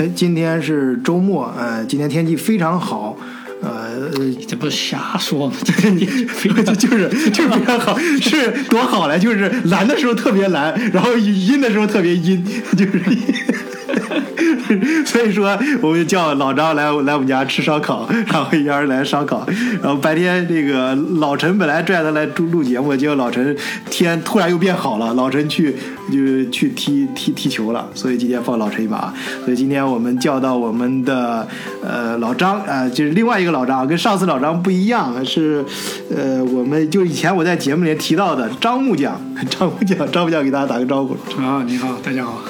哎，今天是周末，呃，今天天气非常好，呃，这不是瞎说吗？就就是就是非常好，是多好嘞！就是蓝的时候特别蓝，然后阴的时候特别阴，就是。所以说，我们叫老张来来我们家吃烧烤，然后一家人来烧烤。然后白天这个老陈本来拽他来录录节目，结果老陈天突然又变好了，老陈去就去踢踢踢球了，所以今天放老陈一把。所以今天我们叫到我们的呃老张啊，就是另外一个老张，跟上次老张不一样，是呃我们就以前我在节目里提到的张木匠，张木匠，张木匠给大家打个招呼。啊，你好，大家好。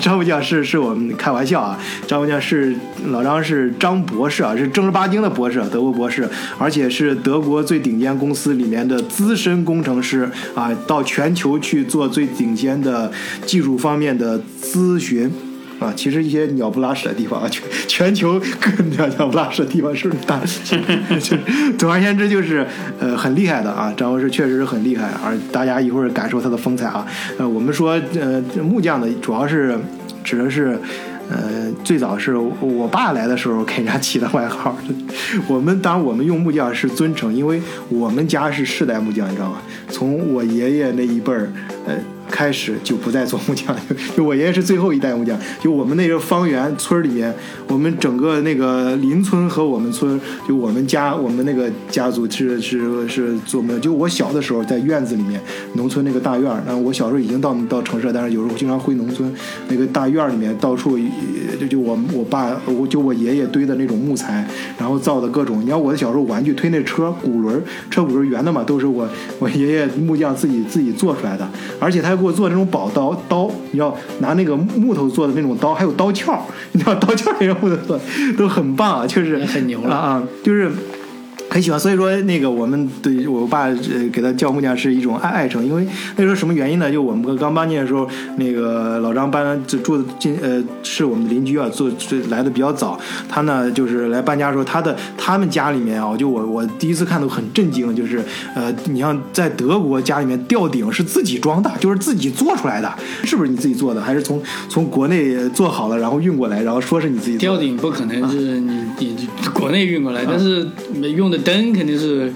张木匠是是我们开玩笑啊，张木匠是老张是张博士啊，是正儿八经的博士，德国博士，而且是德国最顶尖公司里面的资深工程师啊，到全球去做最顶尖的技术方面的咨询。啊，其实一些鸟不拉屎的地方啊，全全球各鸟鸟不拉屎的地方是大，就总而言之就是呃很厉害的啊，张博士确实是很厉害，而大家一会儿感受他的风采啊。呃，我们说呃木匠的主要是指的是呃最早是我爸来的时候给人家起的外号，我们当我们用木匠是尊称，因为我们家是世代木匠，你知道吗？从我爷爷那一辈儿呃。开始就不再做木匠，就我爷爷是最后一代木匠。就我们那个方圆村里面，我们整个那个邻村和我们村，就我们家我们那个家族是是是做木匠。就我小的时候在院子里面，农村那个大院儿。然后我小时候已经到到城市，但是有时候经常回农村那个大院儿里面，到处就就我我爸我就我爷爷堆的那种木材，然后造的各种。你看我的小时候玩具推那车轱辘，车轱辘圆的嘛，都是我我爷爷木匠自己自己做出来的，而且他。给做那种宝刀刀，你要拿那个木头做的那种刀，还有刀鞘，你知道刀鞘也是木头做都很棒啊，就是很牛了啊，就是。很喜欢，所以说那个我们对我爸呃给他叫木匠是一种爱爱称，因为那时候什么原因呢？就我们刚搬进的时候，那个老张搬住的进呃是我们的邻居啊，做来的比较早，他呢就是来搬家的时候，他的他们家里面啊，就我我第一次看到很震惊，就是呃你像在德国家里面吊顶是自己装的，就是自己做出来的，是不是你自己做的？还是从从国内做好了然后运过来，然后说是你自己吊顶不可能是你你国内运过来，但是用的。灯肯定是，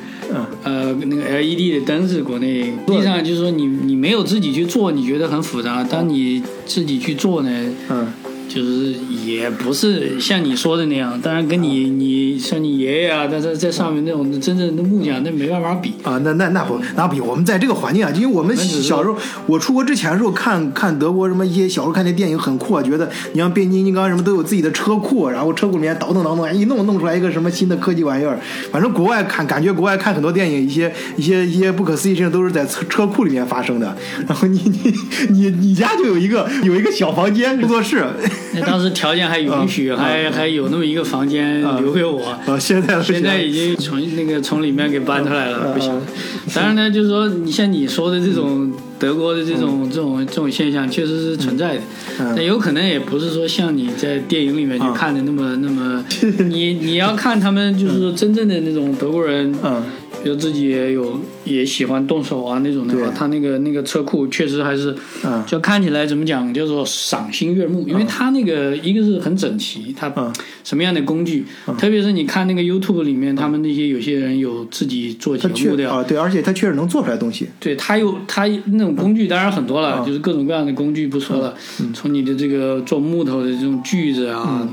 呃，那个 LED 的灯是国内。实际上就是说，你你没有自己去做，你觉得很复杂。当你自己去做呢，嗯。就是也不是像你说的那样，当然跟你你像你爷爷啊，在在在上面那种真正的木匠，那没办法比啊。那那那不那不比，我们在这个环境啊，因为我们小时候，我出国之前的时候看看德国什么一些小时候看那电影很酷啊，觉得你像变形金刚什么都有自己的车库，然后车库里面倒腾倒腾，一弄弄出来一个什么新的科技玩意儿。反正国外看感觉国外看很多电影，一些 一些一些不可思议事情都是在车车库里面发生的。然后你你你 你家就有一个有一个小房间工作室。那当时条件还允许，还还有那么一个房间留给我。现在现在已经从那个从里面给搬出来了，不行。当然呢，就是说你像你说的这种德国的这种这种这种现象，确实是存在的。但有可能也不是说像你在电影里面去看的那么那么。你你要看他们就是说真正的那种德国人。比如自己也有也喜欢动手啊那种的话，他那个那个车库确实还是，就看起来怎么讲叫做赏心悦目，因为他那个一个是很整齐，他什么样的工具，特别是你看那个 YouTube 里面，他们那些有些人有自己做节目的啊，对，而且他确实能做出来东西，对他有他那种工具当然很多了，就是各种各样的工具不说了，从你的这个做木头的这种锯子啊，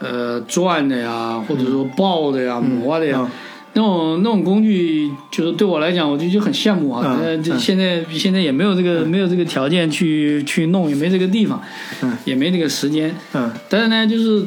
呃转的呀，或者说刨的呀，磨的呀。那种那种工具，就是对我来讲，我就就很羡慕啊。呃，这现在现在也没有这个没有这个条件去去弄，也没这个地方，也没这个时间。嗯，但是呢，就是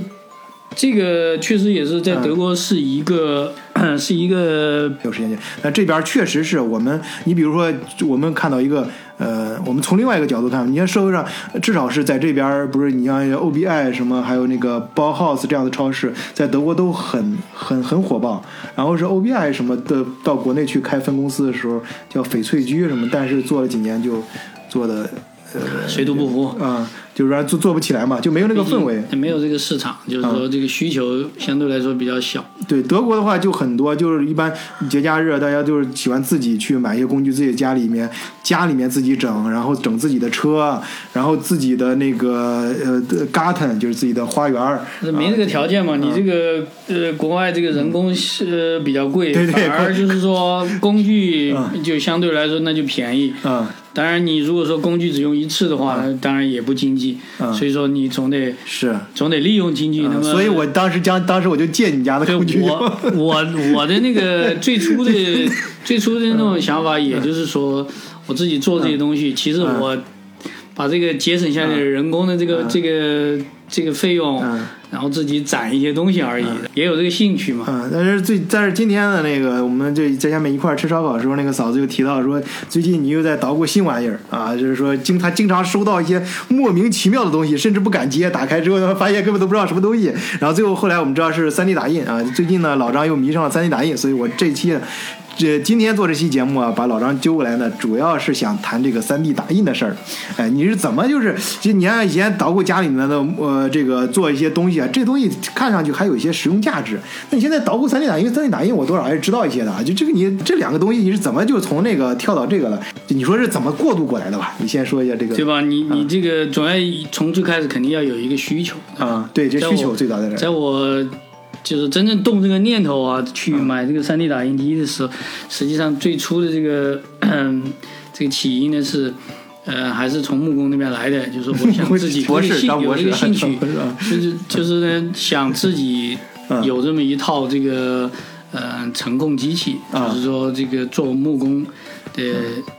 这个确实也是在德国是一个。是一个有时间线，那这边确实是我们，你比如说，我们看到一个，呃，我们从另外一个角度看，你看社会上至少是在这边，不是你像 OBI 什么，还有那个 Bauhaus 这样的超市，在德国都很很很火爆。然后是 OBI 什么的到国内去开分公司的时候，叫翡翠居什么，但是做了几年就做的。水土不服啊，就是说做做不起来嘛，就没有那个氛围，没有这个市场，就是说这个需求相对来说比较小。对德国的话就很多，就是一般节假日大家就是喜欢自己去买一些工具，自己家里面家里面自己整，然后整自己的车，然后自己的那个呃 garden 就是自己的花园。没这个条件嘛？你这个呃国外这个人工是比较贵，反而就是说工具就相对来说那就便宜。嗯。当然，你如果说工具只用一次的话，当然也不经济。所以说你总得是总得利用经济。那么，所以我当时将当时我就借你家的工具。我我我的那个 最初的最初的那种想法，也就是说我自己做这些东西，其实我把这个节省下来的人工的这个这个这个费用。然后自己攒一些东西而已，也有这个兴趣嘛。嗯，但是最但是今天的那个，我们就在下面一块吃烧烤的时候，那个嫂子又提到说，最近你又在捣鼓新玩意儿啊，就是说经他经常收到一些莫名其妙的东西，甚至不敢接，打开之后发现根本都不知道什么东西。然后最后后来我们知道是 3D 打印啊，最近呢老张又迷上了 3D 打印，所以我这期。这今天做这期节目啊，把老张揪过来呢，主要是想谈这个三 D 打印的事儿。哎，你是怎么就是，就你看以前捣鼓家里面的呃这个做一些东西啊，这东西看上去还有一些实用价值。那你现在捣鼓三 D 打印，三 D 打印我多少还是知道一些的啊。就这个你这两个东西你是怎么就从那个跳到这个了？你说是怎么过渡过来的吧？你先说一下这个。对吧？你你这个总要从最开始肯定要有一个需求啊。对，这需求最早在这。在我。就是真正动这个念头啊，去买这个 3D 打印机的时候，实际上最初的这个 这个起因呢是，呃，还是从木工那边来的，就是我想 自己有这个兴趣，就是就是呢想自己 有这么一套这个呃程控机器，就是说这个做木工的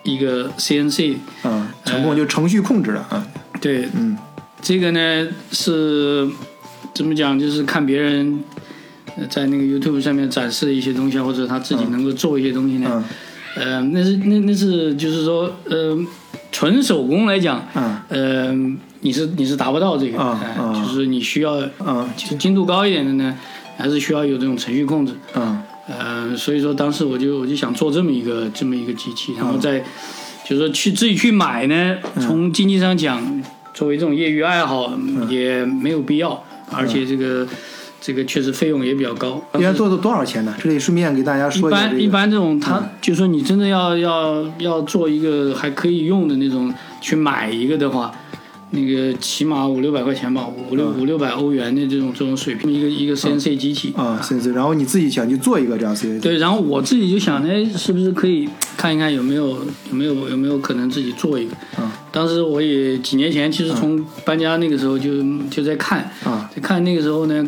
一个 CNC，嗯，程控就程序控制的啊，对，嗯，这个呢是怎么讲，就是看别人。在那个 YouTube 上面展示一些东西，或者他自己能够做一些东西呢？呃，那是那那是就是说，呃，纯手工来讲，呃，你是你是达不到这个，就是你需要，就是精度高一点的呢，还是需要有这种程序控制。嗯，呃，所以说当时我就我就想做这么一个这么一个机器，然后再就是说去自己去买呢，从经济上讲，作为这种业余爱好也没有必要，而且这个。这个确实费用也比较高，一般做的多少钱呢？这里顺便给大家说一下。一般一般这种，他就说你真的要要要做一个还可以用的那种，去买一个的话，那个起码五六百块钱吧，五六五六百欧元的这种这种水平，一个一个 CNC 机器啊，CNC。然后你自己想去做一个这样 CNC，对，然后我自己就想，哎，是不是可以看一看有没有有没有有没有可能自己做一个？嗯，当时我也几年前，其实从搬家那个时候就就在看啊，在看那个时候呢。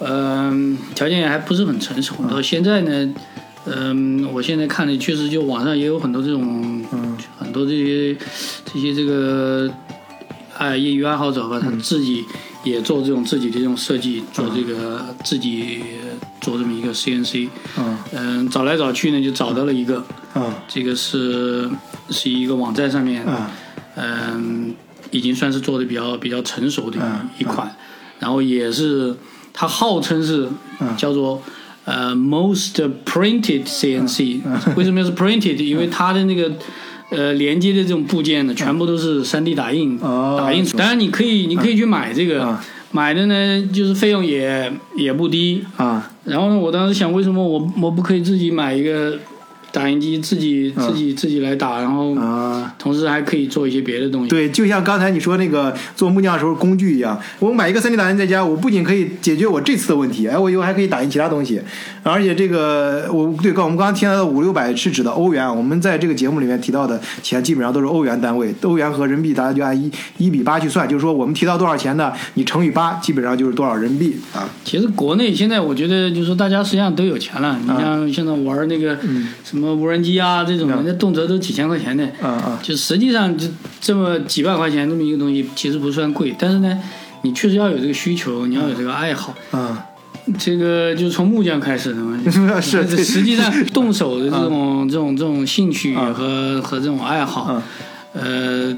嗯，条件也还不是很成熟。到现在呢，嗯，我现在看的确实就网上也有很多这种，很多这些这些这个爱业余爱好者吧，他自己也做这种自己的这种设计，做这个自己做这么一个 CNC。嗯，嗯，找来找去呢，就找到了一个。嗯，这个是是一个网站上面，嗯，已经算是做的比较比较成熟的一款，然后也是。它号称是叫做呃 most printed CNC，为什么是 printed？因为它的那个呃连接的这种部件呢，全部都是 3D 打印打印出。当然你可以你可以去买这个，买的呢就是费用也也不低啊。然后呢，我当时想，为什么我我不可以自己买一个？打印机自己自己自己来打，然后啊，同时还可以做一些别的东西。对，就像刚才你说那个做木匠的时候工具一样，我买一个 3D 打印在家，我不仅可以解决我这次的问题，哎，我以后还可以打印其他东西。而且这个我对刚我们刚刚提到的五六百是指的欧元，我们在这个节目里面提到的钱基本上都是欧元单位，欧元和人民币大家就按一一比八去算，就是说我们提到多少钱呢？你乘以八，基本上就是多少人民币啊。其实国内现在我觉得就是说大家实际上都有钱了，你像现在玩那个什么。什么无人机啊，这种的，那动辄都几千块钱的，啊啊，就实际上就这么几百块钱这么一个东西，其实不算贵，但是呢，你确实要有这个需求，你要有这个爱好，啊，这个就从木匠开始的嘛，是，实际上动手的这种这种这种兴趣和和这种爱好，呃，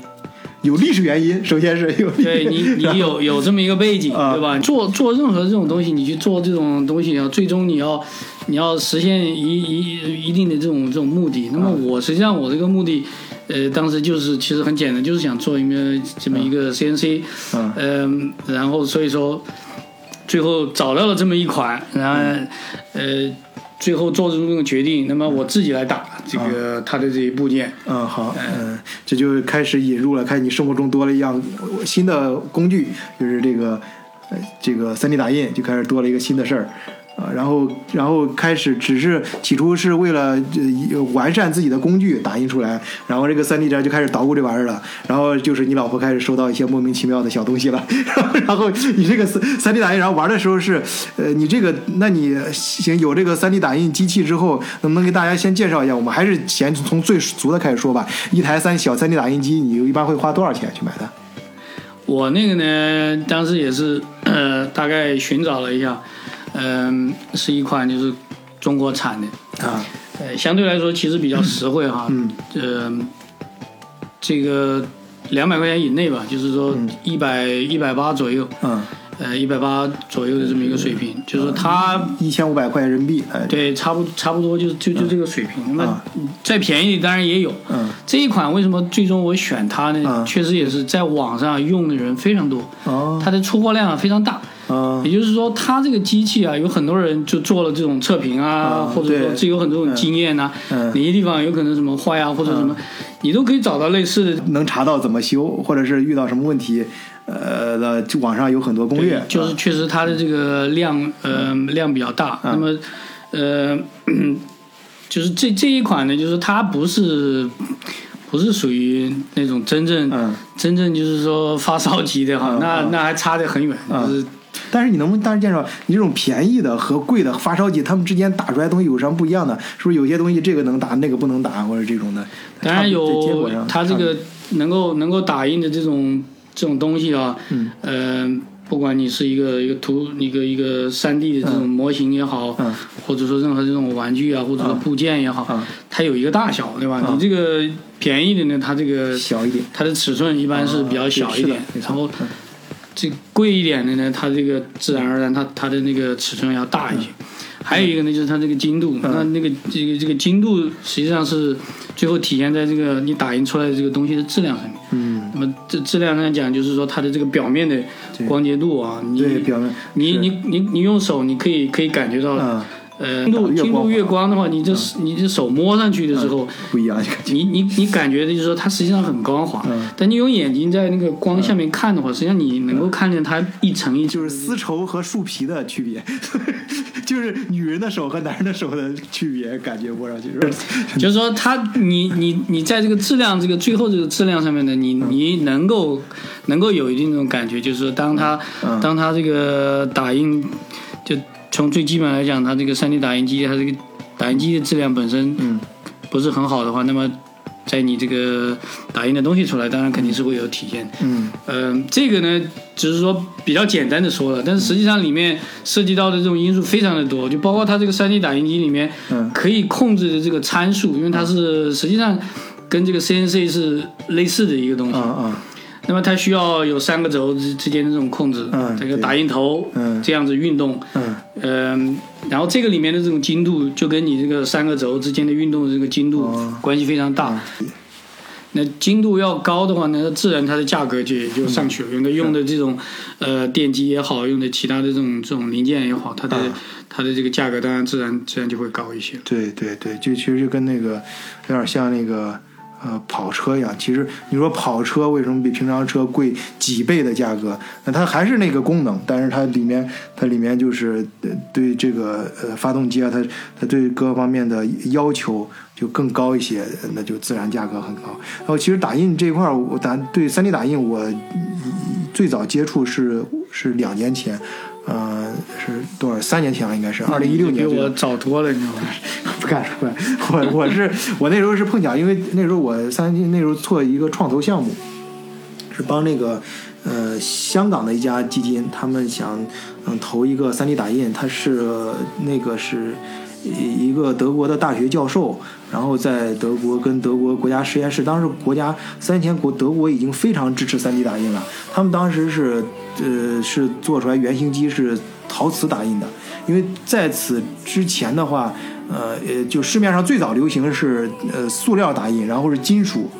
有历史原因，首先是有对你你有 有这么一个背景，啊对吧？做做任何这种东西，你去做这种东西，要最终你要你要实现一一一定的这种这种目的。那么我实际上我这个目的，呃，当时就是其实很简单，就是想做一个这么一个 CNC，嗯嗯，然后所以说最后找到了这么一款，然后呃。最后做出这种决定，那么我自己来打这个它的这些部件，嗯，好，嗯，这就开始引入了，开始你生活中多了一样新的工具，就是这个呃这个 3D 打印，就开始多了一个新的事儿。然后，然后开始只是起初是为了呃完善自己的工具打印出来，然后这个 3D 站就开始捣鼓这玩意儿了，然后就是你老婆开始收到一些莫名其妙的小东西了，然后你这个 3D 打印，然后玩的时候是，呃，你这个，那你行有这个 3D 打印机器之后，能不能给大家先介绍一下？我们还是先从最俗的开始说吧。一台三小 3D 打印机，你一般会花多少钱去买的？我那个呢，当时也是呃大概寻找了一下。嗯，是一款就是中国产的。啊，呃，相对来说其实比较实惠哈，嗯，呃，这个两百块钱以内吧，就是说一百一百八左右，嗯，呃，一百八左右的这么一个水平，就是说它一千五百块人民币，哎，对，差不差不多就就就这个水平，那再便宜的当然也有，嗯，这一款为什么最终我选它呢？确实也是在网上用的人非常多，哦，它的出货量非常大。啊，也就是说，它这个机器啊，有很多人就做了这种测评啊，或者说这有很多种经验呐，哪些地方有可能什么坏啊，或者什么，你都可以找到类似的，能查到怎么修，或者是遇到什么问题，呃就，网上有很多攻略。就是确实它的这个量，呃，量比较大。那么，呃，就是这这一款呢，就是它不是不是属于那种真正真正就是说发烧级的哈，那那还差得很远，就是。但是你能不能大致介绍你这种便宜的和贵的发烧级，他们之间打出来东西有什么不一样的？是不是有些东西这个能打，那个不能打，或者这种的？当然有，它这个能够能够打印的这种这种东西啊，嗯，呃，不管你是一个一个图一个一个三 D 的这种模型也好，嗯，或者说任何这种玩具啊，或者说部件也好，嗯，它有一个大小，对吧？你这个便宜的呢，它这个小一点，它的尺寸一般是比较小一点，然后。这贵一点的呢，它这个自然而然，它它的那个尺寸要大一些。还有一个呢，就是它这个精度，那那个这个这个精度实际上是最后体现在这个你打印出来的这个东西的质量上面。嗯。那么这质量上讲，就是说它的这个表面的光洁度啊，你表面，你你你你用手你可以可以感觉到。呃，精度精度越光的话，你这你这手摸上去的时候不一样。你你你感觉的就是说它实际上很光滑，但你用眼睛在那个光下面看的话，实际上你能够看见它一层一层。就是丝绸和树皮的区别，就是女人的手和男人的手的区别，感觉摸上去是。就是说它你你你在这个质量这个最后这个质量上面呢，你你能够能够有一定这种感觉，就是说当它当它这个打印就。从最基本来讲，它这个 3D 打印机，它这个打印机的质量本身嗯不是很好的话，那么在你这个打印的东西出来，当然肯定是会有体现。嗯，呃，这个呢，只是说比较简单的说了，但是实际上里面涉及到的这种因素非常的多，就包括它这个 3D 打印机里面可以控制的这个参数，因为它是实际上跟这个 CNC 是类似的一个东西。嗯嗯。那么它需要有三个轴之之间的这种控制，嗯，这个打印头，嗯，这样子运动，嗯，呃，然后这个里面的这种精度就跟你这个三个轴之间的运动的这个精度关系非常大。那精度要高的话呢，自然它的价格就也就上去了。用的用的这种呃电机也好，用的其他的这种这种零件也好，它的它的这个价格当然自然自然就会高一些。对对对，就其实就跟那个有点像那个。呃，跑车一样，其实你说跑车为什么比平常车贵几倍的价格？那它还是那个功能，但是它里面它里面就是对这个呃发动机啊，它它对各方面的要求就更高一些，那就自然价格很高。然后其实打印这一块儿，我打对 3D 打印，我最早接触是是两年前。呃，是多少？三年前了，应该是二零一六年。比我早多了，你知道吗？不敢说，我我是我那时候是碰巧，因为那时候我三星那时候做一个创投项目，是帮那个呃香港的一家基金，他们想嗯投一个三 D 打印，他是那个是一个德国的大学教授，然后在德国跟德国国家实验室，当时国家三年前国德国已经非常支持 3D 打印了，他们当时是呃是做出来原型机是陶瓷打印的，因为在此之前的话，呃呃就市面上最早流行是呃塑料打印，然后是金属。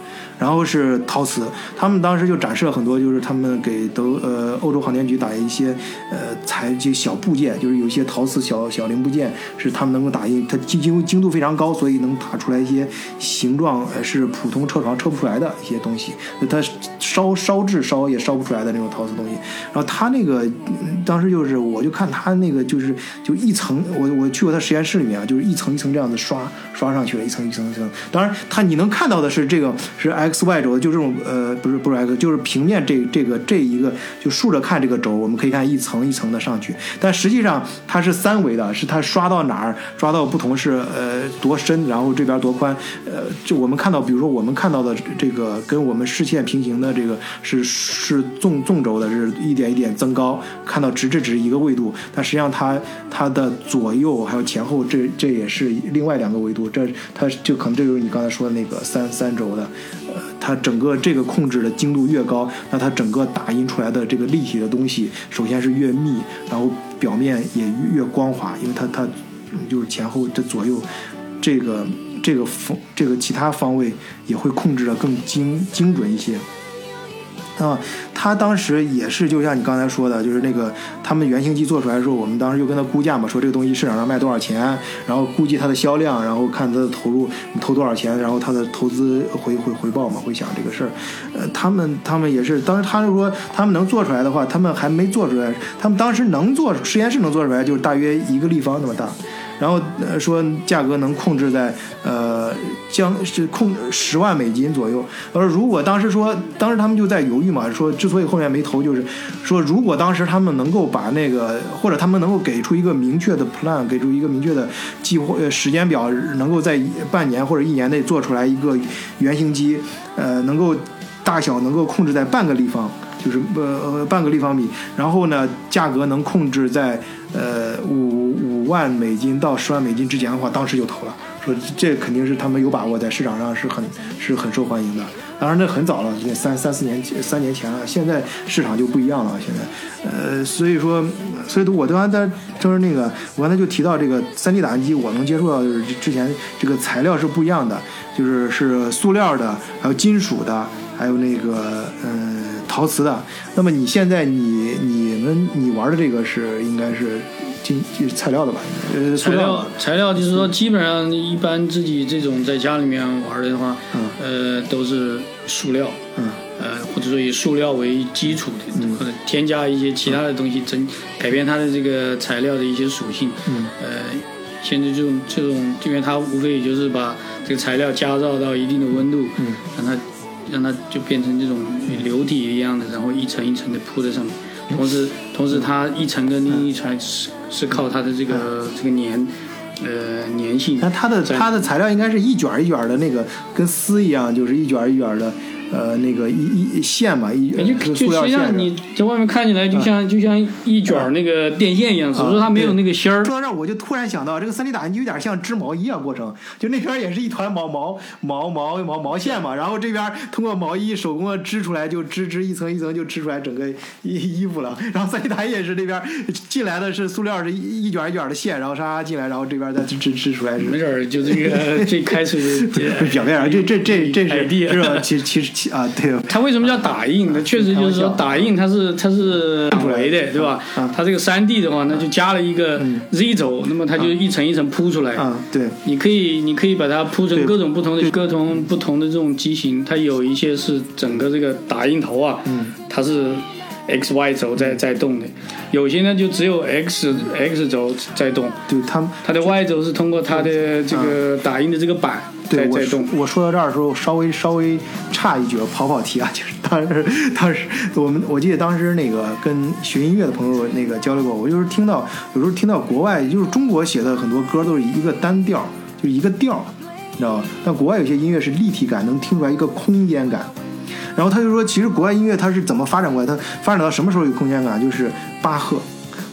然后是陶瓷，他们当时就展示了很多，就是他们给德呃欧洲航天局打印一些呃材就小部件，就是有一些陶瓷小小零部件是他们能够打印，它精精精度非常高，所以能打出来一些形状呃是普通车床车不出来的一些东西，它烧烧制烧也烧不出来的那种陶瓷东西。然后他那个当时就是我就看他那个就是就一层，我我去过他实验室里面啊，就是一层一层这样子刷刷上去了，一层一层一层。当然他你能看到的是这个是 X。X Y 轴的就这种呃不是不是 X 就是平面这这个这一个就竖着看这个轴，我们可以看一层一层的上去，但实际上它是三维的，是它刷到哪儿刷到不同是呃多深，然后这边多宽，呃就我们看到比如说我们看到的这个跟我们视线平行的这个是是纵纵轴的，是一点一点增高，看到直这只是一个维度，但实际上它它的左右还有前后这这也是另外两个维度，这它就可能这就是你刚才说的那个三三轴的。它整个这个控制的精度越高，那它整个打印出来的这个立体的东西，首先是越密，然后表面也越光滑，因为它它就是前后这左右这个这个方这个其他方位也会控制的更精精准一些。啊，他当时也是，就像你刚才说的，就是那个他们原型机做出来的时候，我们当时就跟他估价嘛，说这个东西市场上卖多少钱，然后估计它的销量，然后看它的投入投多少钱，然后它的投资回回回报嘛，会想这个事儿。呃，他们他们也是，当时他就说他们能做出来的话，他们还没做出来，他们当时能做实验室能做出来，就是大约一个立方那么大。然后呃说价格能控制在呃将是控十万美金左右。而如果当时说，当时他们就在犹豫嘛，说之所以后面没投，就是说如果当时他们能够把那个，或者他们能够给出一个明确的 plan，给出一个明确的计划呃时间表，能够在半年或者一年内做出来一个原型机，呃，能够大小能够控制在半个立方。就是呃半个立方米，然后呢，价格能控制在呃五五万美金到十万美金之间的话，当时就投了，说这肯定是他们有把握，在市场上是很是很受欢迎的。当然那很早了，那三三四年三年前了，现在市场就不一样了。现在，呃，所以说，所以我刚才在就是那个，我刚才就提到这个三 D 打印机，我能接触到就是之前这个材料是不一样的，就是是塑料的，还有金属的，还有那个嗯。陶瓷的，那么你现在你你们你玩的这个是应该是金材料的吧？呃，材料材料就是说，基本上一般自己这种在家里面玩的话，呃，都是塑料，嗯，呃，或者说以塑料为基础的，或者添加一些其他的东西，增改变它的这个材料的一些属性，嗯，呃，现在这种这种，因为它无非也就是把这个材料加热到一定的温度，嗯，让它。让它就变成这种流体一样的，然后一层一层的铺在上面。同时，同时它一层跟另一层是是靠它的这个这个粘，呃粘性。那它的它的材料应该是一卷一卷的那个，跟丝一样，就是一卷一卷的。呃，那个一一线嘛，一就就实际上你在外面看起来就像就像一卷那个电线一样，只是说它没有那个芯儿。说到这儿，我就突然想到，这个三 D 打印机有点像织毛衣啊，过程就那边也是一团毛毛毛毛毛毛线嘛，然后这边通过毛衣手工的织出来，就织织一层一层就织出来整个衣衣服了。然后三 D 打印也是那边进来的是塑料，是一一卷一卷的线，然后沙沙进来，然后这边再织织织出来。没准就这个 这开始表面上这这这这是是吧？其实其实。啊，对，它为什么叫打印？它确实就是说打印，它是它是二维的，对吧？它这个三 D 的话，那就加了一个 Z 轴，那么它就一层一层铺出来。啊，对，你可以你可以把它铺成各种不同的各种不同的这种机型，它有一些是整个这个打印头啊，它是 X Y 轴在在动的，有些呢就只有 X X 轴在动。对，它它的 Y 轴是通过它的这个打印的这个板。对，我我说到这儿的时候，稍微稍微差一句，跑跑题啊，就是当时当时我们我记得当时那个跟学音乐的朋友那个交流过，我就是听到有时候听到国外就是中国写的很多歌都是一个单调，就一个调，你知道吧？但国外有些音乐是立体感，能听出来一个空间感。然后他就说，其实国外音乐它是怎么发展过来？它发展到什么时候有空间感？就是巴赫。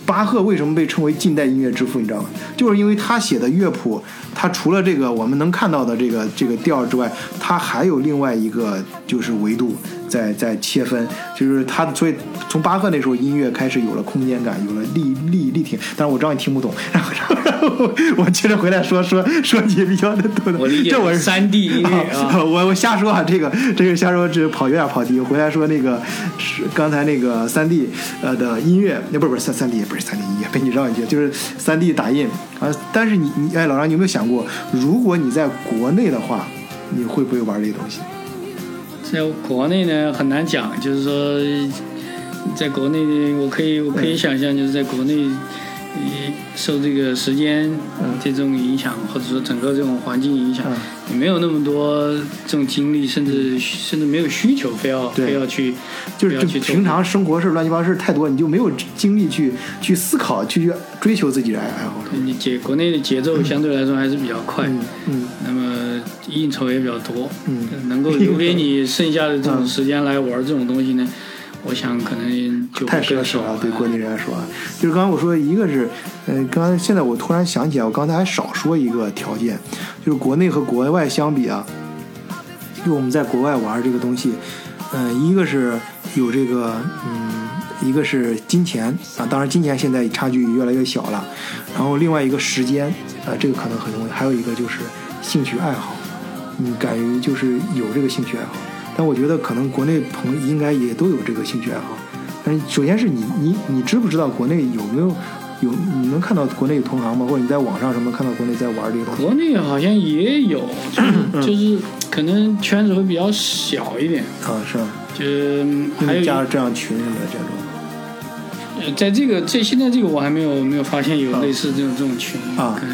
巴赫为什么被称为近代音乐之父？你知道吗？就是因为他写的乐谱，他除了这个我们能看到的这个这个调之外，他还有另外一个就是维度在在切分，就是他所以从巴赫那时候音乐开始有了空间感，有了立立立体。但是我知道你听不懂，然后然后我接着回来说说说你比较的多的。我理解这我是三 D 音乐啊，我我瞎说啊，这个这个瞎说，这跑有点跑题。回来说那个是刚才那个三 D 呃的音乐，那不是不是三三 D 不是三 D 音乐，被你绕一句，就是三 D 打印啊。但是你你哎，老张，你有没有想过，如果你在国内的话，你会不会玩这些东西？在国内呢很难讲，就是说，在国内，我可以我可以想象，就是在国内，呃，受这个时间这种影响，或者说整个这种环境影响，你没有那么多这种精力，甚至甚至没有需求，非要非要去，就是平常生活事乱七八糟事太多，你就没有精力去去思考，去去追求自己的爱爱好。你节国内的节奏相对来说还是比较快，嗯嗯。那么应酬也比较多，嗯。能够留给你剩下的这种时间来玩这种东西呢，我想可能就太奢侈了，对国内人来说啊，就是刚刚我说，一个是，呃，刚刚现在我突然想起来，我刚才还少说一个条件，就是国内和国外相比啊，就我们在国外玩这个东西，嗯、一个是有这个，嗯，一个是金钱啊，当然金钱现在差距越来越小了，然后另外一个时间，啊、这个可能很重要，还有一个就是兴趣爱好，你敢于就是有这个兴趣爱好，但我觉得可能国内朋友应该也都有这个兴趣爱好。但是首先是你你你知不知道国内有没有有你能看到国内有同行吗？或者你在网上什么看到国内在玩这个东西？国内好像也有，就是就是可能圈子会比较小一点，啊，是吧？就是还加这样群什么的这种。呃在这个这现在这个我还没有没有发现有类似这种这种群啊可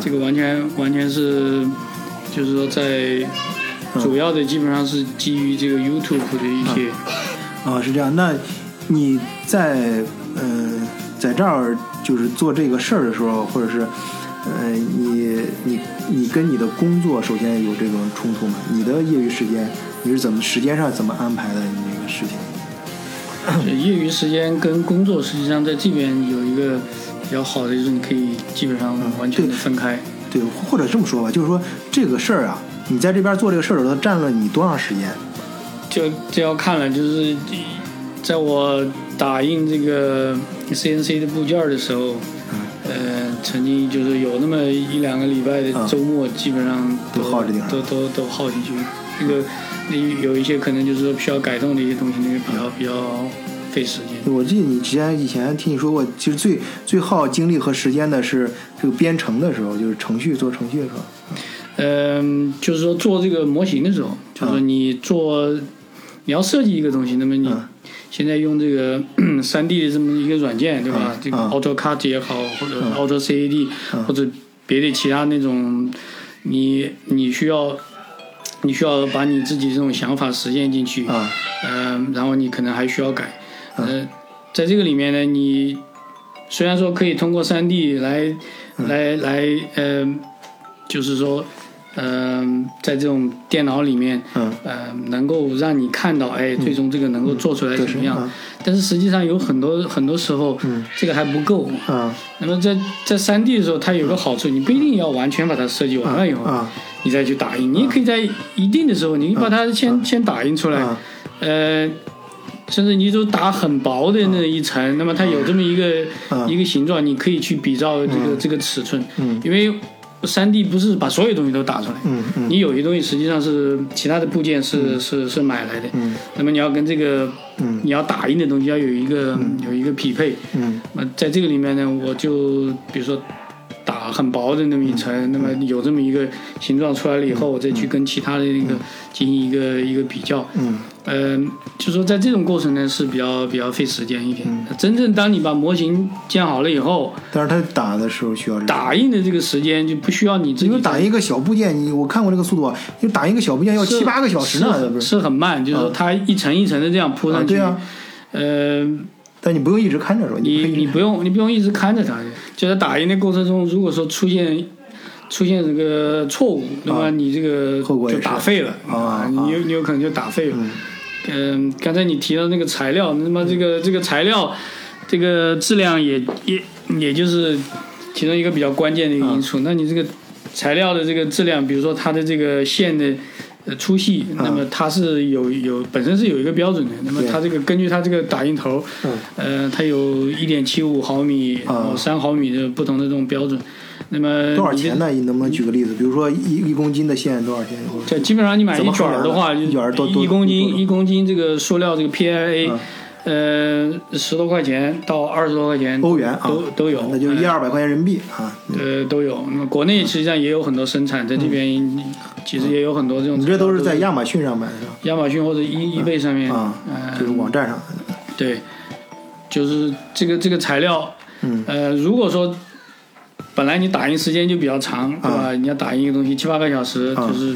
这个完全完全是就是说在主要的基本上是基于这个 YouTube 的一些。啊，是这样。那你在嗯、呃在这儿就是做这个事儿的时候，或者是呃你你你跟你的工作首先有这种冲突吗？你的业余时间你是怎么时间上怎么安排的？你这个事情？呃业余时间跟工作实际上在这边有一个比较好的，就是你可以基本上完全的分开。对，或者这么说吧，就是说这个事儿啊，你在这边做这个事儿的时候，占了你多长时间？就这要看了，就是在我打印这个 CNC 的部件儿的时候，呃，曾经就是有那么一两个礼拜的周末，基本上都耗这地方都都都耗进去。那个那有一些可能就是说需要改动的一些东西，那个比较比较费时间。我记得你之前以前听你说过，其实最最耗精力和时间的是这个编程的时候，就是程序做程序的时候。嗯，就是说做这个模型的时候，就是说你做你要设计一个东西，那么你嗯现在用这个 三 D 的这么一个软件，对吧？嗯这个嗯 AutoCAD 也好，或者 Auto CAD，、或者别的其他那种，你你需要你需要把你自己这种想法实现进去，啊嗯、然后你可能还需要改，呃，在这个里面呢，你虽然说可以通过三 D 来、来来，呃，就是说，嗯、在这种电脑里面，嗯呃，能够让你看到，哎，最终这个能够做出来对什么样。嗯但是实际上有很多很多时候，嗯这个还不够。啊那么在在三 D 的时候，它有个好处，你不一定要完全把它设计完了以后，啊你再去打印。你也可以在一定的时候，你把它先、先打印出来，啊呃，甚至你都打很薄的那一层，那么它有这么一个、啊。一个形状，你可以去比照这个、这个尺寸，嗯。因为三 D 不是把所有东西都打出来，嗯嗯。你有些东西实际上是其他的部件是、是是买来的，嗯。那么你要跟这个、嗯。你要打印的东西要有一个、有一个匹配，嗯。那么在这个里面呢，我就比如说打很薄的那么一层，那么有这么一个形状出来了以后，我再去跟其他的那个进行一个一个比较。嗯嗯，就说在这种过程呢是比较比较费时间一点。嗯真正当你把模型建好了以后，但是它打的时候需要打印的这个时间就不需要你自己因为打印一个小部件，你我看过这个速度啊，就打印一个小部件要七八个小时呢，是是？是很慢，就是说它一层一层的这样铺上去。啊对啊，呃，但你不用一直看着是吧？你你不用你不用一直看着它，就在打印的过程中，如果说出现出现这个错误，那么你这个就打废了啊你有你有可能就打废了。嗯嗯，刚才你提到那个材料，那么这个这个材料。这个质量也也也就是其中一个比较关键的一个因素。那你这个材料的这个质量，比如说它的这个线的呃粗细，那么它是有有本身是有一个标准的。那么它这个根据它这个打印头，呃，它有一点七五毫米、三毫米的不同的这种标准。那么多少钱呢？你能不能举个例子？比如说一一公斤的线多少钱？这基本上你买一卷的话，一卷多一公斤一公斤这个塑料这个 PIA，呃，十多块钱到二十多块钱欧元都都有，那就一二百块钱人民币啊。呃，都有。那么国内实际上也有很多生产，在这边其实也有很多这种。你这都是在亚马逊上买的是吧？亚马逊或者易易贝上面啊，就是网站上。对，就是这个这个材料，呃，如果说。本来你打印时间就比较长，对吧？你要打印一个东西七八个小时，就是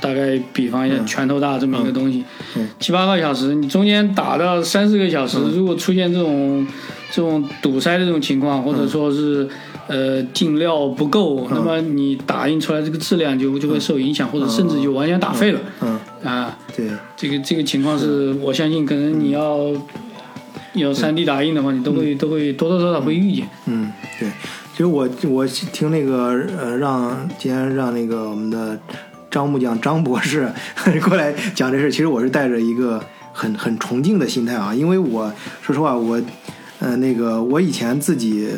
大概比方一下拳头大这么一个东西，七八个小时，你中间打到三四个小时，如果出现这种这种堵塞的这种情况，或者说是呃进料不够，那么你打印出来这个质量就就会受影响，或者甚至就完全打废了。嗯。啊，对，这个这个情况是我相信可能你要有 3D 打印的话，你都会都会多多少少会遇见。嗯，对。其实我我听那个呃，让今天让那个我们的张木匠张博士 过来讲这事，其实我是带着一个很很崇敬的心态啊，因为我说实话，我呃那个我以前自己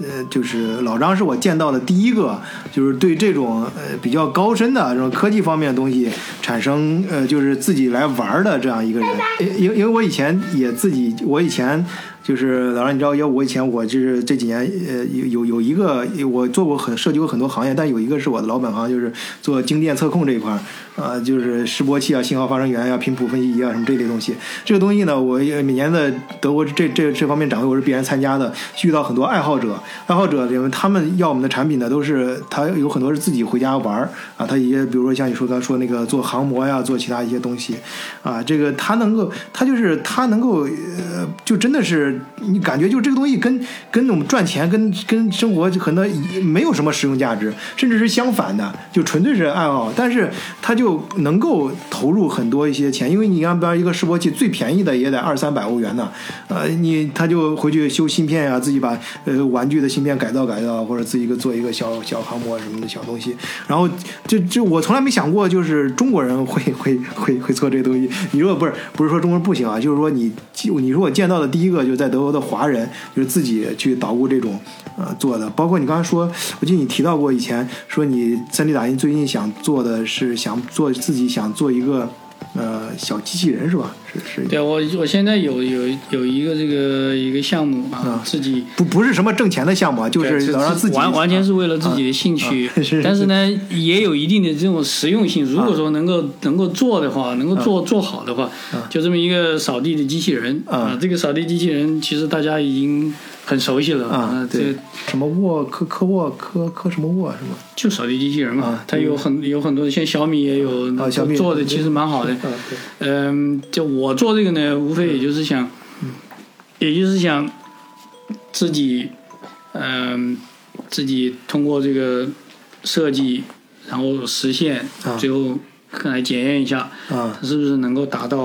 呃就是老张是我见到的第一个，就是对这种呃比较高深的这种科技方面的东西产生呃就是自己来玩的这样一个人，因因为我以前也自己我以前。就是老张，你知道，因为我以前我就是这几年，呃，有有有一个我做过很涉及过很多行业，但有一个是我的老本行，就是做精电测控这一块儿，啊，就是示波器啊、信号发生源呀、频谱分析仪啊什么这类东西。这个东西呢，我每年的德国这这这方面展会我是必然参加的，遇到很多爱好者，爱好者因为他们要我们的产品呢，都是他有很多是自己回家玩儿啊，他也比如说像你说刚说那个做航模呀，做其他一些东西，啊，这个他能够，他就是他能够，呃，就真的是。你感觉就这个东西跟跟我们赚钱跟跟生活就可能没有什么实用价值，甚至是相反的，就纯粹是爱好。但是他就能够投入很多一些钱，因为你看，比方一个示波器最便宜的也得二三百欧元呢。呃，你他就回去修芯片呀，自己把呃玩具的芯片改造改造，或者自己一个做一个小小航模什么的小东西。然后就就我从来没想过，就是中国人会 会会会做这个东西。你如果不是不是说中国人不行啊，就是说你你如果见到的第一个就在。在德国的华人就是自己去捣鼓这种，呃，做的。包括你刚才说，我记得你提到过以前说你 3D 打印最近想做的是想做自己想做一个。呃，小机器人是吧？是是。对我，我现在有有有一个这个一个项目啊，自己不不是什么挣钱的项目啊，就是让自己完完全是为了自己的兴趣。但是呢，也有一定的这种实用性。如果说能够能够做的话，能够做做好的话，就这么一个扫地的机器人啊。这个扫地机器人其实大家已经。很熟悉了啊，对，什么沃科科沃科科什么沃是吗？就扫地机器人嘛，它有很有很多，像小米也有做的，其实蛮好的。嗯，就我做这个呢，无非也就是想，也就是想自己，嗯，自己通过这个设计，然后实现，最后来检验一下，啊，是不是能够达到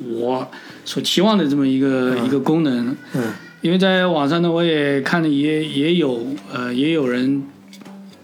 我所期望的这么一个一个功能？嗯。因为在网上呢，我也看了，也也有呃，也有人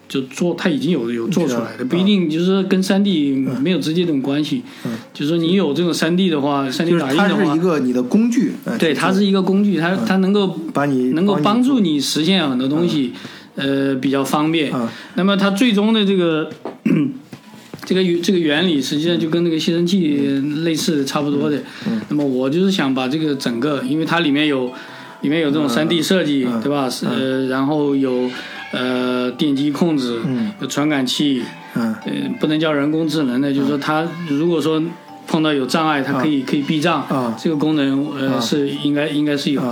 就做，它已经有有做出来的，不一定就是跟三 D 没有直接这种关系。嗯，就是说你有这种三 D 的话，三 D 打印的话，它是一个你的工具。对，它是一个工具，它它能够把你能够帮助你实现很多东西，呃，比较方便。那么它最终的这个 这个这个原理，实际上就跟那个吸尘器类似，差不多的。嗯。那么我就是想把这个整个，因为它里面有。里面有这种三 D 设计，对吧？呃，然后有呃电机控制，有传感器，呃，不能叫人工智能的，就是说它如果说碰到有障碍，它可以可以避障，啊这个功能呃是应该应该是有。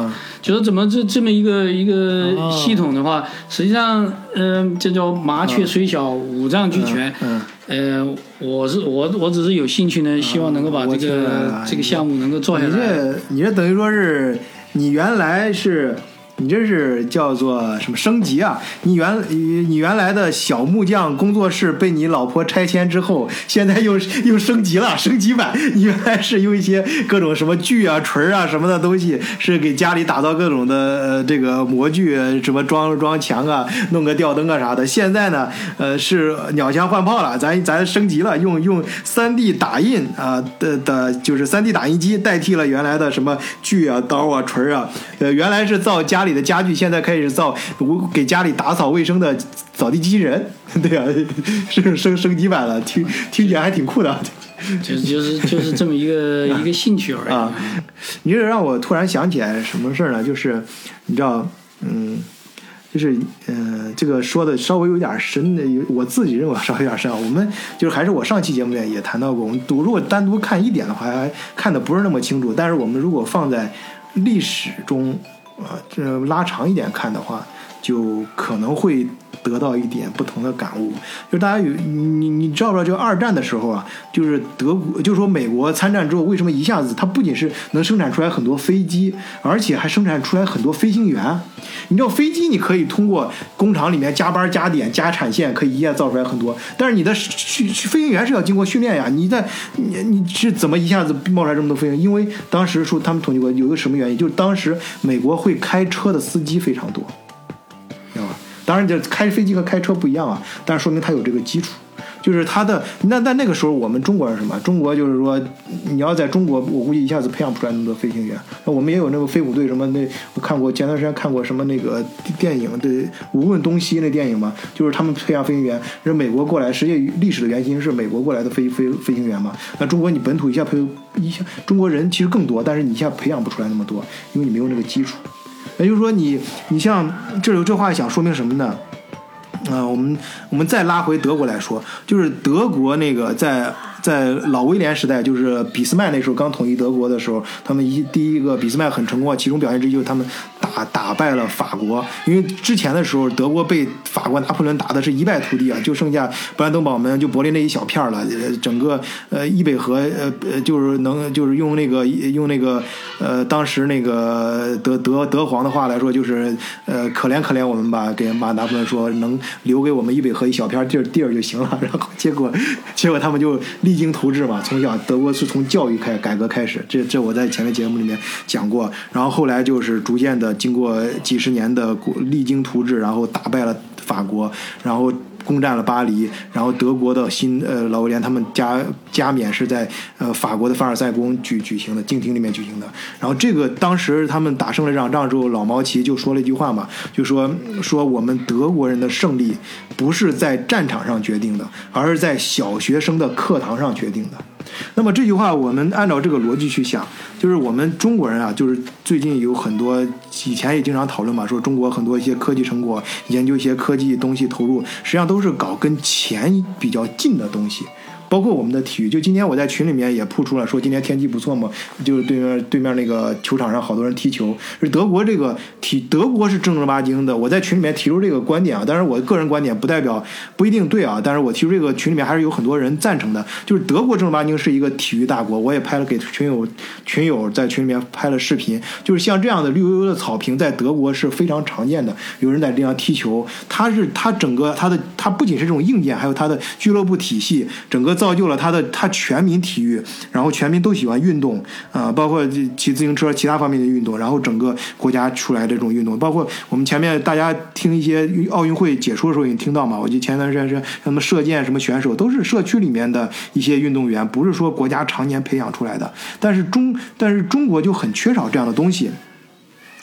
就是怎么这这么一个一个系统的话，实际上嗯，这叫麻雀虽小五脏俱全。嗯，呃，我是我我只是有兴趣呢，希望能够把这个这个项目能够做下来。你这你这等于说是。你原来是你这是叫做什么升级啊？你原你原来的小木匠工作室被你老婆拆迁之后，现在又又升级了，升级版。你原来是用一些各种什么锯啊、锤啊什么的东西，是给家里打造各种的呃这个模具，什么装装墙啊、弄个吊灯啊啥的。现在呢，呃是鸟枪换炮了，咱咱升级了，用用三 D 打印啊的的，就是三 D 打印机代替了原来的什么锯啊、刀啊、锤啊。呃，原来是造家里的家具，现在开始造我给家里打扫卫生的扫地机器人，对啊，是升升级版了，听听起来还挺酷的。就是就是就是这么一个一个兴趣而已啊。你这让我突然想起来什么事儿呢？就是你知道，嗯，就是嗯，这个说的稍微有点深的，我自己认为稍微有点深啊。我们就是还是我上期节目里也谈到过，我们读如果单独看一点的话，还看的不是那么清楚。但是我们如果放在历史中，啊，这拉长一点看的话，就可能会得到一点不同的感悟。就大家有你你知道不知道？就二战的时候啊，就是德国，就是说美国参战之后，为什么一下子它不仅是能生产出来很多飞机，而且还生产出来很多飞行员？你知道飞机你可以通过工厂里面加班加点加产线，可以一夜造出来很多，但是你的训飞行员是要经过训练呀。你在你你是怎么一下子冒出来这么多飞行员？因为当时说他们统计过有个什么原因，就是当时美国会开车的司机非常多，当然，这开飞机和开车不一样啊，但是说明他有这个基础。就是他的那在那个时候，我们中国是什么？中国就是说，你要在中国，我估计一下子培养不出来那么多飞行员。那我们也有那个飞虎队什么那，我看过前段时间看过什么那个电影对《无问东西》那电影嘛，就是他们培养飞行员是美国过来，实际历史的原型是美国过来的飞飞飞行员嘛。那中国你本土一下培一下中国人其实更多，但是你一下培养不出来那么多，因为你没有那个基础。也就是说，你你像这有这话想说明什么呢？啊，我们我们再拉回德国来说，就是德国那个在在老威廉时代，就是俾斯麦那时候刚统一德国的时候，他们一第一个俾斯麦很成功啊，其中表现之一就是他们打打败了法国，因为之前的时候德国被法国拿破仑打的是一败涂地啊，就剩下布兰登堡门就柏林那一小片了，整个呃伊北河呃呃就是能就是用那个用那个呃当时那个德德德皇的话来说，就是呃可怜可怜我们吧，给马拿破仑说能。留给我们伊北河一小片地儿地儿就行了，然后结果，结果他们就励精图治嘛。从小德国是从教育开改革开始，这这我在前面节目里面讲过。然后后来就是逐渐的经过几十年的励精图治，然后打败了法国，然后。攻占了巴黎，然后德国的新呃老威廉他们加加冕是在呃法国的凡尔赛宫举举行的静厅里面举行的。然后这个当时他们打胜了这场仗之后，老毛奇就说了一句话嘛，就说说我们德国人的胜利不是在战场上决定的，而是在小学生的课堂上决定的。那么这句话，我们按照这个逻辑去想，就是我们中国人啊，就是最近有很多，以前也经常讨论嘛，说中国很多一些科技成果，研究一些科技东西投入，实际上都是搞跟钱比较近的东西。包括我们的体育，就今天我在群里面也铺出了，说今天天气不错嘛，就是对面对面那个球场上好多人踢球。是德国这个体，德国是正儿八经的。我在群里面提出这个观点啊，但是我个人观点不代表不一定对啊。但是我提出这个群里面还是有很多人赞成的，就是德国正儿八经是一个体育大国。我也拍了给群友群友在群里面拍了视频，就是像这样的绿油油的草坪，在德国是非常常见的。有人在这样踢球，它是它整个它的它不仅是这种硬件，还有它的俱乐部体系，整个。造就了他的他全民体育，然后全民都喜欢运动啊，包括骑自行车其他方面的运动，然后整个国家出来这种运动，包括我们前面大家听一些奥运会解说的时候也听到嘛，我记得前段时间是什么射箭什么选手都是社区里面的一些运动员，不是说国家常年培养出来的，但是中但是中国就很缺少这样的东西。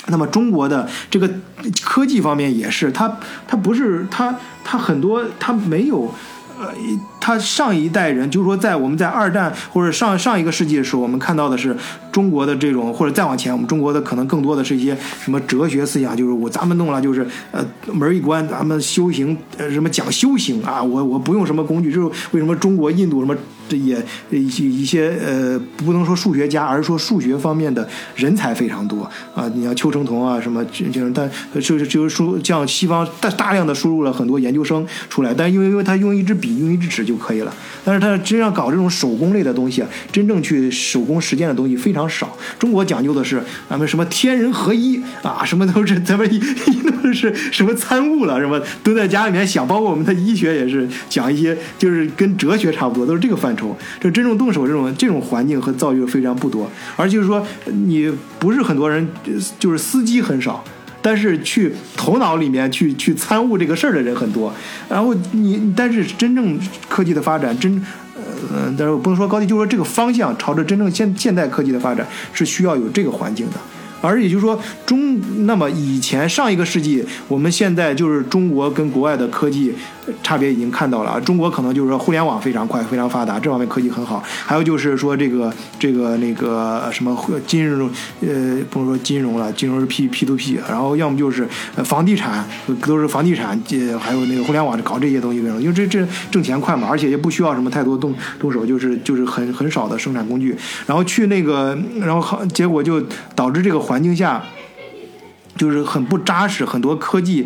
那么中国的这个科技方面也是，它它不是它它很多它没有。呃，他上一代人就是说，在我们在二战或者上上一个世纪的时候，我们看到的是中国的这种，或者再往前，我们中国的可能更多的是一些什么哲学思想，就是我咱们弄了就是呃门一关，咱们修行呃什么讲修行啊，我我不用什么工具，就是为什么中国、印度什么这也一些一些呃不能说数学家，而是说数学方面的人才非常多啊，你像邱成桐啊什么就是，但就是就是输像西方大大量的输入了很多研究生出来，但因为因为他用一支笔。用一支纸就就可以了。但是他真要搞这种手工类的东西，真正去手工实践的东西非常少。中国讲究的是咱们什么天人合一啊，什么都是咱们一都是什么参悟了，什么都在家里面想。包括我们的医学也是讲一些，就是跟哲学差不多，都是这个范畴。这真正动手这种这种环境和造诣非常不多，而就是说你不是很多人，就是司机很少。但是去头脑里面去去参悟这个事儿的人很多，然后你但是真正科技的发展真，呃，但是我不能说高低，就是说这个方向朝着真正现现代科技的发展是需要有这个环境的。而也就是说，中那么以前上一个世纪，我们现在就是中国跟国外的科技差别已经看到了啊。中国可能就是说互联网非常快、非常发达，这方面科技很好。还有就是说这个这个那个什么金融，呃，不能说金融了，金融是 P P to P，然后要么就是房地产，都是房地产，呃，还有那个互联网搞这些东西为什么，因为这这挣钱快嘛，而且也不需要什么太多动动手，就是就是很很少的生产工具，然后去那个，然后好结果就导致这个。环境下，就是很不扎实，很多科技。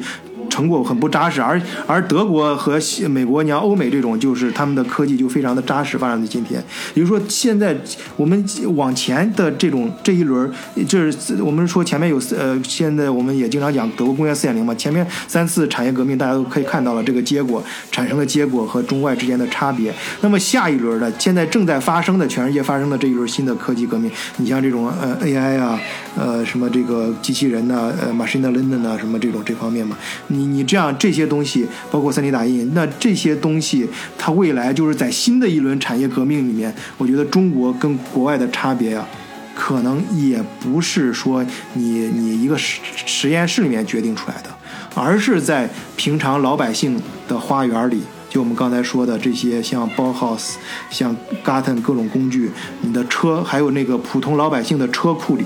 成果很不扎实，而而德国和美国，你像欧美这种，就是他们的科技就非常的扎实，发展到今天。比如说，现在我们往前的这种这一轮，就是我们说前面有呃，现在我们也经常讲德国工业四点零嘛，前面三次产业革命，大家都可以看到了这个结果产生的结果和中外之间的差别。那么下一轮的，现在正在发生的全世界发生的这一轮新的科技革命，你像这种呃 AI 啊，呃什么这个机器人呐，呃 machine learning 呐，什么这种这方面嘛。你你这样这些东西，包括 3D 打印，那这些东西，它未来就是在新的一轮产业革命里面，我觉得中国跟国外的差别呀，可能也不是说你你一个实实验室里面决定出来的，而是在平常老百姓的花园里，就我们刚才说的这些，像 Bauhaus、像 Garten 各种工具，你的车，还有那个普通老百姓的车库里。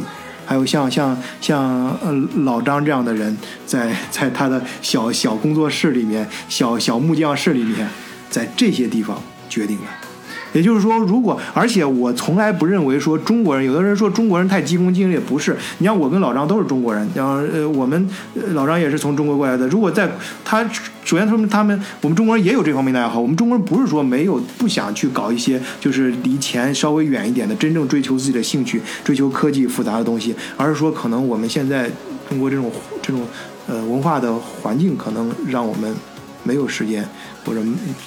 还有像像像呃老张这样的人，在在他的小小工作室里面，小小木匠室里面，在这些地方决定了。也就是说，如果而且我从来不认为说中国人，有的人说中国人太急功近利，不是。你像我跟老张都是中国人，然后呃我们老张也是从中国过来的。如果在他首先他们他们我们中国人也有这方面的爱好，我们中国人不是说没有不想去搞一些就是离钱稍微远一点的，真正追求自己的兴趣，追求科技复杂的东西，而是说可能我们现在中国这种这种呃文化的环境，可能让我们没有时间。或者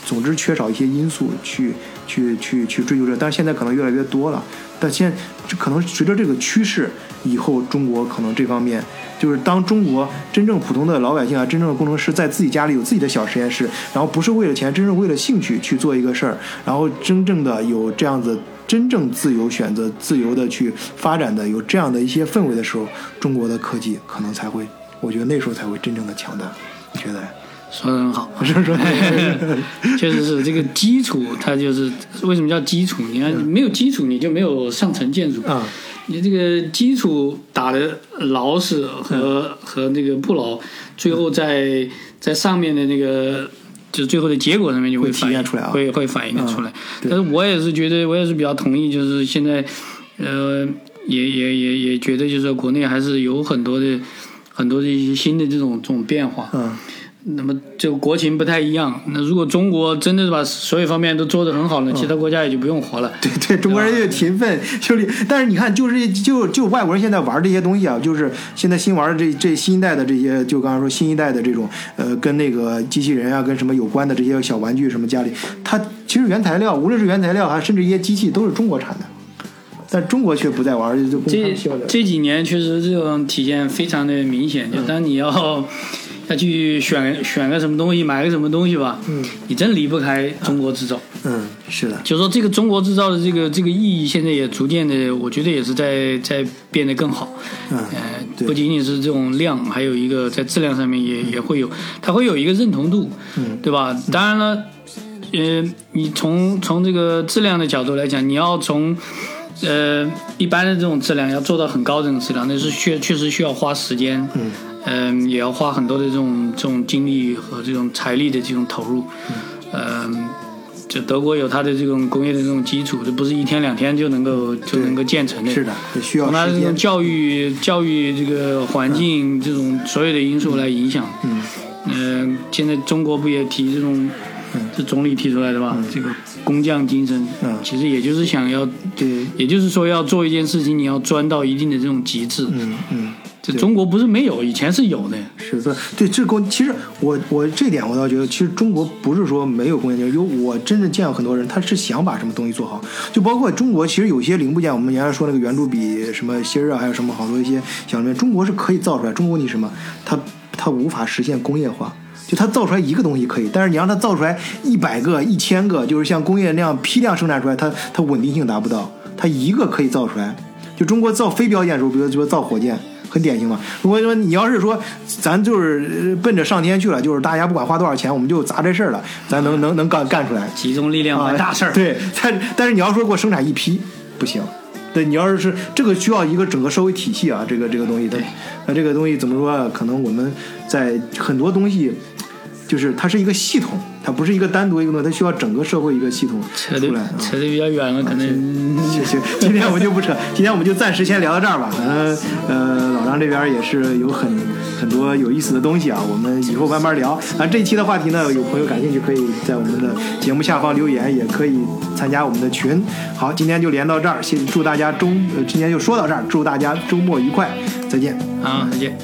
总之缺少一些因素去去去去追求这，但是现在可能越来越多了。但现在可能随着这个趋势，以后中国可能这方面就是当中国真正普通的老百姓啊，真正的工程师在自己家里有自己的小实验室，然后不是为了钱，真正为了兴趣去做一个事儿，然后真正的有这样子真正自由选择、自由的去发展的有这样的一些氛围的时候，中国的科技可能才会，我觉得那时候才会真正的强大。你觉得？说的很好，是 说，确实是这个基础，它就是为什么叫基础？你看，没有基础，你就没有上层建筑啊。你这个基础打的牢实和和那个不牢，最后在在上面的那个，就最后的结果上面就会体现出来，会会反映的出来。但是我也是觉得，我也是比较同意，就是现在，呃，也也也也觉得，就是说国内还是有很多的很多的一些新的这种这种变化。嗯。那么就国情不太一样。那如果中国真的是把所有方面都做得很好了，其他国家也就不用活了。对对，中国人也勤奋就力。但是你看，就是就就外国人现在玩这些东西啊，就是现在新玩的这这新一代的这些，就刚才说新一代的这种呃，跟那个机器人啊，跟什么有关的这些小玩具什么家里，它其实原材料，无论是原材料还甚至一些机器都是中国产的，但中国却不在玩。这这几年确实这种体现非常的明显，就当你要。要去选选个什么东西，买个什么东西吧。嗯，你真离不开中国制造。嗯，是的。就说这个中国制造的这个这个意义，现在也逐渐的，我觉得也是在在变得更好。嗯，呃，不仅仅是这种量，还有一个在质量上面也也会有，它会有一个认同度。嗯，对吧？当然了，呃，你从从这个质量的角度来讲，你要从呃一般的这种质量要做到很高这种质量，那是确确实需要花时间。嗯。嗯，也要花很多的这种这种精力和这种财力的这种投入。嗯，就德国有它的这种工业的这种基础，这不是一天两天就能够就能够建成的。是的，需要从它这种教育教育这个环境这种所有的因素来影响。嗯。嗯，现在中国不也提这种这总理提出来的吧？这个工匠精神，嗯其实也就是想要，对，也就是说要做一件事情，你要钻到一定的这种极致。嗯嗯。这中国不是没有，以前是有的。是的，对这工，其实我我这点我倒觉得，其实中国不是说没有工业精神，有我真的见过很多人，他是想把什么东西做好，就包括中国，其实有些零部件，我们原来说那个圆珠笔什么芯儿啊，还有什么好多一些小零件，中国是可以造出来。中国你什么，它它无法实现工业化，就它造出来一个东西可以，但是你让它造出来一百个、一千个，就是像工业那样批量生产出来，它它稳定性达不到，它一个可以造出来。就中国造非标件的时候，比如说造火箭。很典型嘛。如果说你要是说咱就是奔着上天去了，就是大家不管花多少钱，我们就砸这事儿了，咱能能能干干出来，集中力量办大事儿、啊。对，但但是你要说给我生产一批，不行。对你要是是这个需要一个整个社会体系啊，这个这个东西它，那这个东西怎么说？可能我们在很多东西。就是它是一个系统，它不是一个单独一个东西，它需要整个社会一个系统扯出来。扯得比较远了，可能。行行，今天我们就不扯，今天我们就暂时先聊到这儿吧。可能呃，老张这边也是有很很多有意思的东西啊，我们以后慢慢聊。啊，这一期的话题呢，有朋友感兴趣，可以在我们的节目下方留言，也可以参加我们的群。好，今天就连到这儿，先祝大家周呃，今天就说到这儿，祝大家周末愉快，再见。好，再见。